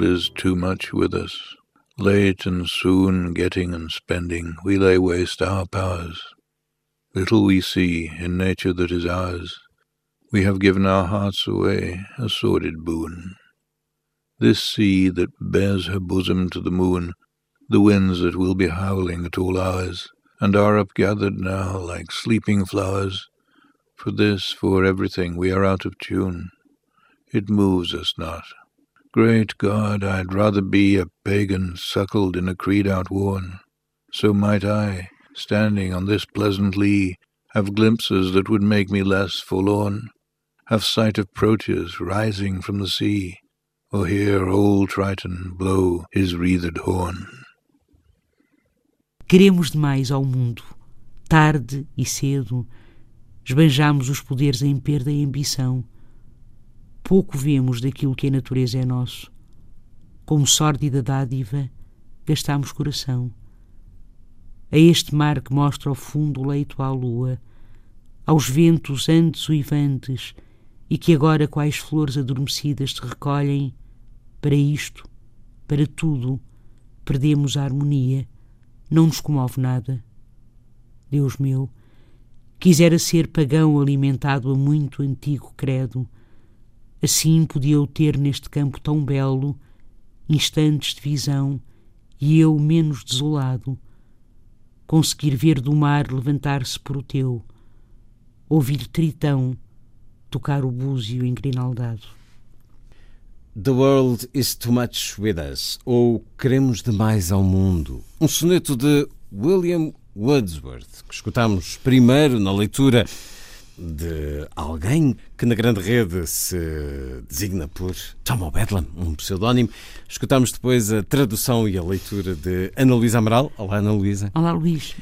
World is too much with us. Late and soon, getting and spending, we lay waste our powers. Little we see in nature that is ours. We have given our hearts away, a sordid boon. This sea that bears her bosom to the moon, the winds that will be howling at all hours, and are upgathered now like sleeping flowers, for this, for everything, we are out of tune. It moves us not. Great God, I'd rather be a pagan suckled in a creed outworn. So might I, standing on this pleasant lea, have glimpses that would make me less forlorn, have sight of Proteus rising from the sea, or hear old Triton blow his wreathed horn. Queremos demais ao mundo. Tarde e cedo, esbanjamos os poderes em perda e ambição pouco vemos daquilo que a natureza é nosso. Como sórdida dádiva, gastamos coração. A este mar que mostra ao fundo o leito à lua, aos ventos antes uivantes e que agora quais flores adormecidas se recolhem, para isto, para tudo, perdemos a harmonia, não nos comove nada. Deus meu, quisera ser pagão alimentado a muito antigo credo, Assim podia eu ter neste campo tão belo instantes de visão e eu menos desolado, conseguir ver do mar levantar-se por o teu, ouvir Tritão tocar o búzio engrinaldado. The World is Too Much With Us, ou Queremos Demais ao Mundo, um soneto de William Wordsworth, que escutamos primeiro na leitura de alguém que na grande rede se designa por Tom O'Bedlam, um pseudónimo. Escutamos depois a tradução e a leitura de Ana Luísa Amaral. Olá, Ana Luísa. Olá, Luís.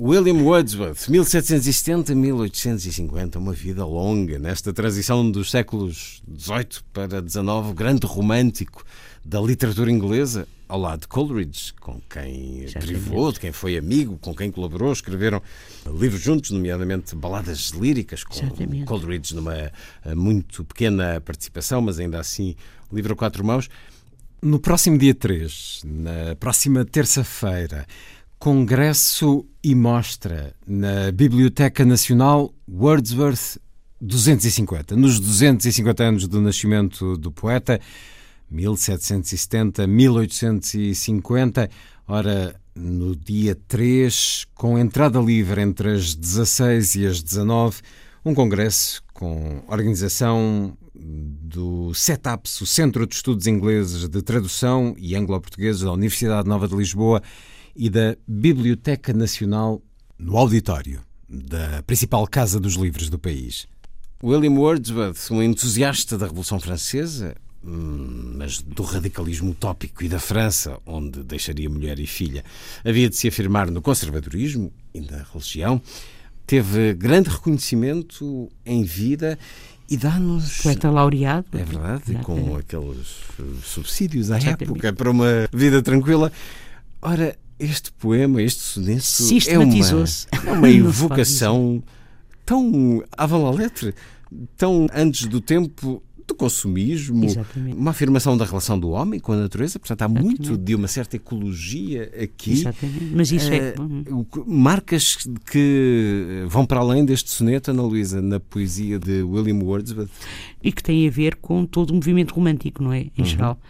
William Wordsworth, 1770-1850, uma vida longa nesta transição dos séculos XVIII para XIX, grande romântico da literatura inglesa, ao lado de Coleridge, com quem derivou, de quem foi amigo, com quem colaborou, escreveram livros juntos, nomeadamente baladas líricas, com Exatamente. Coleridge numa eh, muito pequena participação, mas ainda assim livro a quatro mãos. No próximo dia 3, na próxima terça-feira, congresso e mostra na Biblioteca Nacional Wordsworth 250. Nos 250 anos do nascimento do poeta, 1770, 1850. Ora, no dia 3, com entrada livre entre as 16 e as 19, um congresso com organização do CETAPS, o Centro de Estudos Ingleses de Tradução e Anglo-Portugueses da Universidade Nova de Lisboa e da Biblioteca Nacional no auditório da principal casa dos livros do país. William Wordsworth, um entusiasta da Revolução Francesa, mas do radicalismo utópico e da França, onde deixaria mulher e filha. Havia de se afirmar no conservadorismo e na religião. Teve grande reconhecimento em vida e dá-nos. Poeta laureado. É verdade, e com aqueles subsídios à época para uma vida tranquila. Ora, este poema, este soneto, é uma, é uma evocação tão avant la lettre, tão antes do tempo do consumismo, Exatamente. uma afirmação da relação do homem com a natureza. Portanto, há Exatamente. muito de uma certa ecologia aqui. Exatamente. Mas isso é. Eh, marcas que vão para além deste soneto, Ana Luísa, na poesia de William Wordsworth. E que tem a ver com todo o movimento romântico, não é? Em uhum. geral.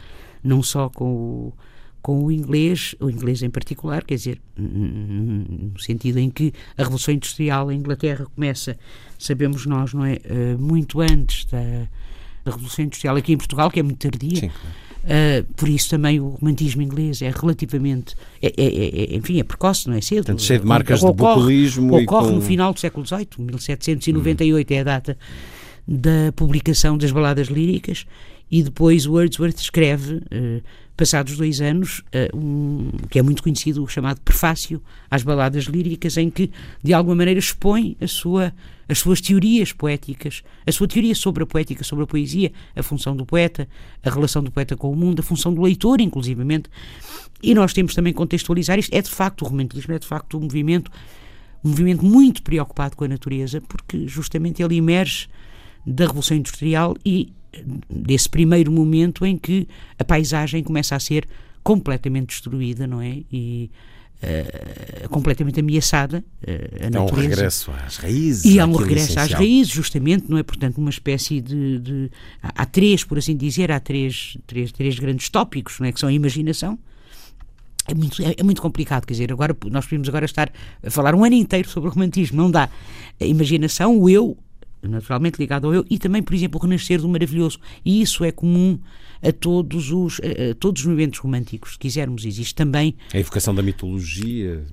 Não só com o com o inglês, o inglês em particular, quer dizer, no sentido em que a Revolução Industrial em Inglaterra começa, sabemos nós, não é? Uh, muito antes da, da Revolução Industrial aqui em Portugal, que é muito tardia. Sim, claro. Uh, por isso também o romantismo inglês é relativamente, é, é, é, é enfim, é precoce, não é cedo. Portanto, cheio de marcas ocorre, de bucolismo. Ocorre com... no final do século XVIII, 1798 hum. é a data da publicação das baladas líricas e depois Wordsworth escreve, uh, passados dois anos, uh, um, que é muito conhecido, o chamado prefácio às baladas líricas, em que, de alguma maneira, expõe a sua, as suas teorias poéticas, a sua teoria sobre a poética, sobre a poesia, a função do poeta, a relação do poeta com o mundo, a função do leitor, inclusivamente. E nós temos também contextualizar isto. É de facto o romantismo, é de facto um movimento, um movimento muito preocupado com a natureza, porque justamente ele emerge da Revolução Industrial e desse primeiro momento em que a paisagem começa a ser completamente destruída, não é? E uh, completamente ameaçada. Uh, a é um regresso às raízes. E é um regresso essencial. às raízes, justamente, não é? Portanto, uma espécie de. de há, há, três, por assim dizer, há três, três, três grandes tópicos, não é? Que são a imaginação. É muito, é, é, muito complicado, quer dizer, agora nós podemos agora estar a falar um ano inteiro sobre o romantismo, não dá. A imaginação, o eu, naturalmente ligado ao eu, e também, por exemplo, o renascer do maravilhoso. E isso é comum a todos os, a, todos os movimentos românticos, se quisermos. Existe também. A evocação da mitologia.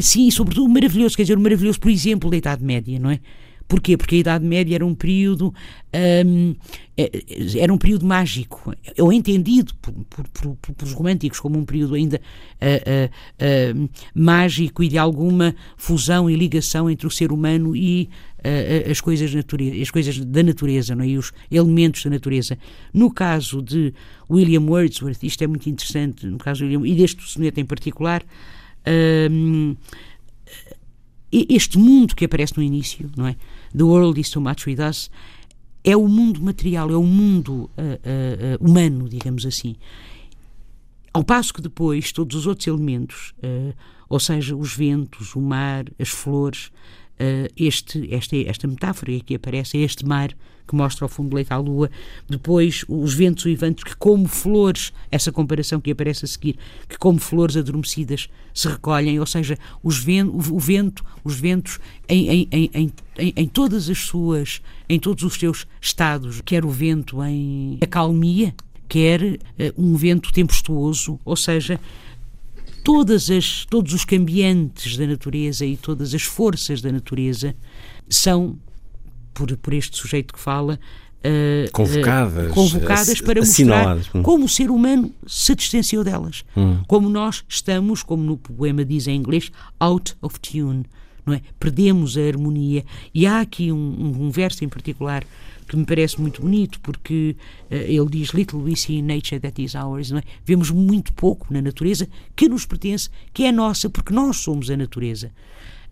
Sim, sobretudo o maravilhoso, quer dizer, o maravilhoso, por exemplo, da Idade Média, não é? Porquê? Porque a Idade Média era um período um, é, era um período mágico, ou entendido por, por, por, pelos românticos como um período ainda uh, uh, uh, mágico e de alguma fusão e ligação entre o ser humano e as coisas, natureza, as coisas da natureza não é? e os elementos da natureza. No caso de William Wordsworth, isto é muito interessante, no caso de William, e deste soneto em particular, um, este mundo que aparece no início, não é? The world is too much with us, é o mundo material, é o mundo uh, uh, uh, humano, digamos assim. Ao passo que depois todos os outros elementos, ou seja, os ventos, o mar, as flores, este, esta, esta metáfora que aqui aparece é este mar que mostra ao fundo do leito à lua, depois os ventos uivantes que como flores, essa comparação que aparece a seguir, que como flores adormecidas se recolhem, ou seja, os vento, o vento, os ventos em, em, em, em, todas as suas, em todos os seus estados, quer o vento em acalmia, quer uh, um vento tempestuoso, ou seja, todas as, todos os cambiantes da natureza e todas as forças da natureza são por, por este sujeito que fala, Uh, convocadas, uh, convocadas para mostrar hum. como o ser humano se distanciou delas. Hum. Como nós estamos, como no poema diz em inglês, out of tune. Não é? Perdemos a harmonia. E há aqui um, um verso em particular que me parece muito bonito, porque uh, ele diz: Little we see in nature that is ours. É? Vemos muito pouco na natureza que nos pertence, que é nossa, porque nós somos a natureza.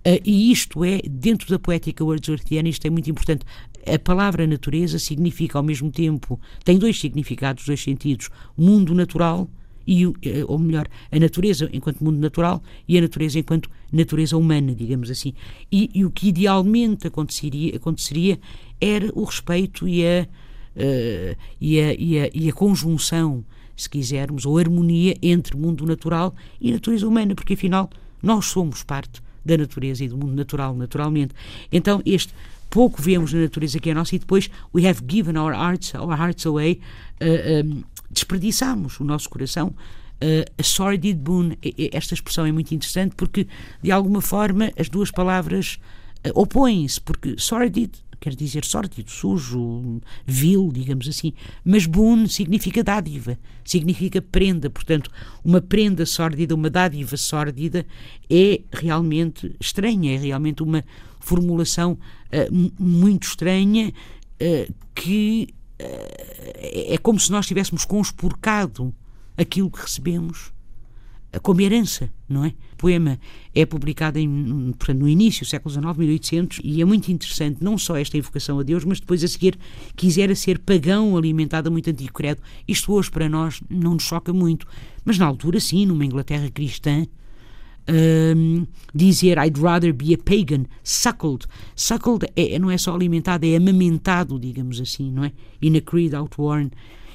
Uh, e isto é, dentro da poética wordsworthiana, isto é muito importante. A palavra natureza significa ao mesmo tempo, tem dois significados, dois sentidos: mundo natural e, eh, ou melhor, a natureza enquanto mundo natural e a natureza enquanto natureza humana, digamos assim. E, e o que idealmente aconteceria, aconteceria era o respeito e a, uh, e, a, e, a, e a conjunção, se quisermos, ou harmonia entre mundo natural e natureza humana, porque afinal nós somos parte da natureza e do mundo natural, naturalmente. Então, este pouco vemos na natureza que é nossa e depois we have given our hearts, our hearts away, uh, um, desperdiçamos o nosso coração. Uh, a sordid boon, esta expressão é muito interessante porque, de alguma forma, as duas palavras uh, opõem-se, porque sordid quer dizer sórdido, sujo, vil, digamos assim. Mas boon significa dádiva, significa prenda. Portanto, uma prenda sórdida, uma dádiva sórdida é realmente estranha, é realmente uma formulação uh, muito estranha que é como se nós tivéssemos conspurcado aquilo que recebemos como herança, não é? O poema é publicado em, portanto, no início do século XIX, 1800, e é muito interessante não só esta invocação a Deus, mas depois a seguir quisera ser pagão alimentado a muito antigo credo. Isto hoje para nós não nos choca muito, mas na altura sim, numa Inglaterra cristã, um, dizer I'd rather be a pagan, suckled. Suckled é, não é só alimentado, é amamentado, digamos assim, não é? In a creed outworn.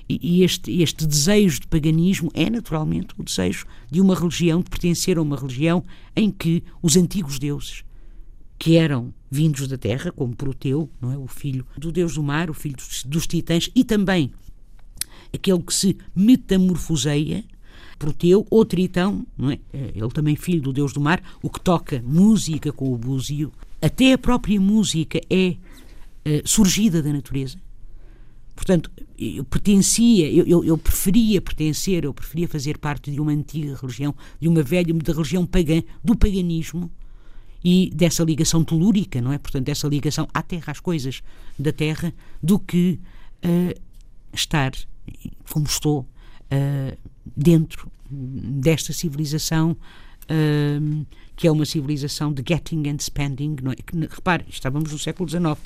E, este, este desejo de paganismo é naturalmente o desejo de uma religião, de pertencer a uma religião em que os antigos deuses, que eram vindos da terra, como Proteu, não é? o filho do deus do mar, o filho dos, dos titãs, e também aquele que se metamorfoseia, Proteu, ou Tritão, não é? ele também filho do deus do mar, o que toca música com o búzio, até a própria música é uh, surgida da natureza. Portanto, eu pertencia, eu, eu, eu, preferia pertencer, eu preferia fazer parte de uma antiga religião, de uma velha, da religião pagã, do paganismo e dessa ligação telúrica, não é? Portanto, dessa ligação à terra, às coisas da terra, do que uh, estar, como estou, uh, dentro desta civilização uh, que é uma civilização de getting and spending. Não é? Repare, estávamos no século XIX.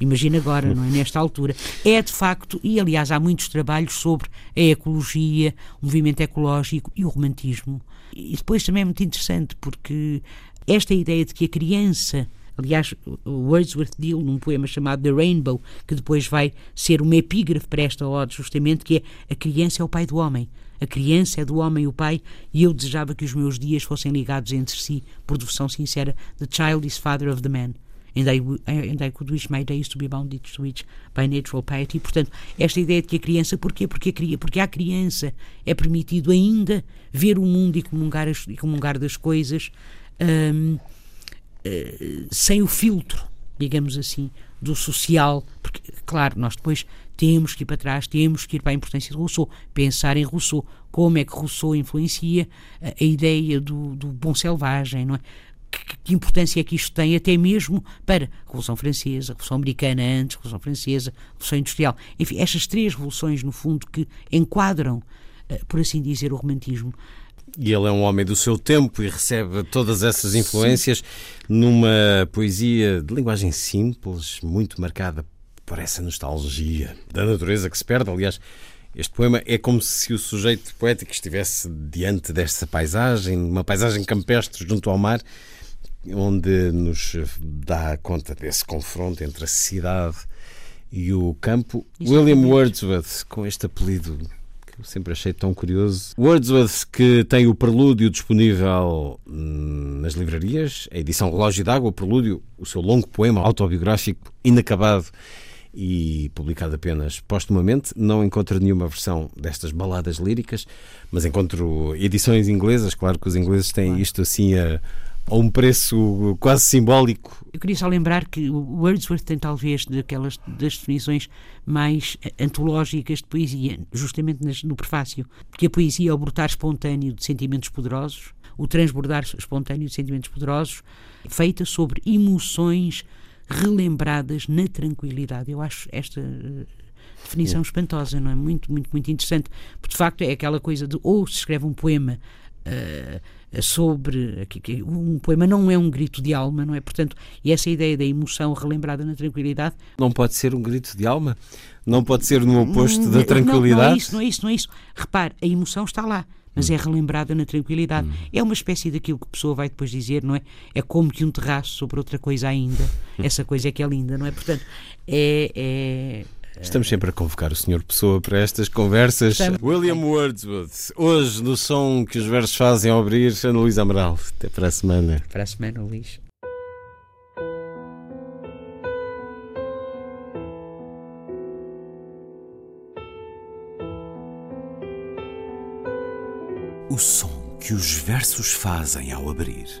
Imagina agora, não é? Nesta altura. É de facto, e aliás há muitos trabalhos sobre a ecologia, o movimento ecológico e o romantismo. E depois também é muito interessante porque esta ideia de que a criança Aliás, Wordsworth diz num poema chamado The Rainbow, que depois vai ser uma epígrafe para esta ode, justamente, que é a criança é o pai do homem. A criança é do homem o pai, e eu desejava que os meus dias fossem ligados entre si por devoção sincera. The child is father of the man. And I, and I could wish my days to be bounded to each by natural piety. Portanto, esta ideia de que a criança, porquê? Porque, a, porque à criança é permitido ainda ver o mundo e comungar, as, e comungar das coisas um, sem o filtro, digamos assim, do social. Porque, claro, nós depois temos que ir para trás, temos que ir para a importância de Rousseau, pensar em Rousseau, como é que Rousseau influencia a, a ideia do, do, bom selvagem, não é? Que, que, importância é que isto tem até mesmo para a Revolução Francesa, a Revolução Americana antes, a Revolução Francesa, a Revolução Industrial. Enfim, estas três revoluções, no fundo, que enquadram, uh, por assim dizer, o romantismo. E ele é um homem do seu tempo e recebe todas essas influências Sim. numa poesia de linguagem simples, muito marcada por essa nostalgia da natureza que se perde. Aliás, este poema é como se o sujeito poético estivesse diante desta paisagem, uma paisagem campestre junto ao mar, onde nos dá conta desse confronto entre a cidade e o campo. William Wordsworth, com este apelido sempre achei tão curioso. Wordsworth, que tem o prelúdio disponível hum, nas livrarias, a edição Relógio d'Água, o prelúdio, o seu longo poema autobiográfico inacabado e publicado apenas postumamente. Não encontro nenhuma versão destas baladas líricas, mas encontro edições inglesas. Claro que os ingleses têm isto assim a, a, um preço quase simbólico. Eu queria só lembrar que o Wordsworth tem talvez daquelas das definições mais antológicas de poesia, justamente no prefácio, que a poesia é o brotar espontâneo de sentimentos poderosos, o transbordar espontâneo de sentimentos poderosos, feita sobre emoções relembradas na tranquilidade. Eu acho esta eh, definição espantosa, não é? Muito, muito, muito interessante. Porque de facto é aquela coisa de ou se escreve um poema. Uh, sobre um poema não é um grito de alma, não é? Portanto, e essa ideia da emoção relembrada na tranquilidade não pode ser um grito de alma, não pode ser no oposto da tranquilidade. Não, não, é isso, não é isso, não é isso. Repare, a emoção está lá mas é relembrada na tranquilidade. Hum. É uma espécie daquilo que a pessoa vai depois dizer, não é? É como que um terraço sobre outra coisa ainda. Essa coisa é que é linda, não é? Portanto, é, é Estamos sempre a convocar o Sr. Pessoa para estas conversas. Estamos. William Wordsworth, hoje no som que os versos fazem ao abrir, Ana Luísa Amaral. Até para a semana. Para a semana, Luís. o som que os versos fazem ao abrir.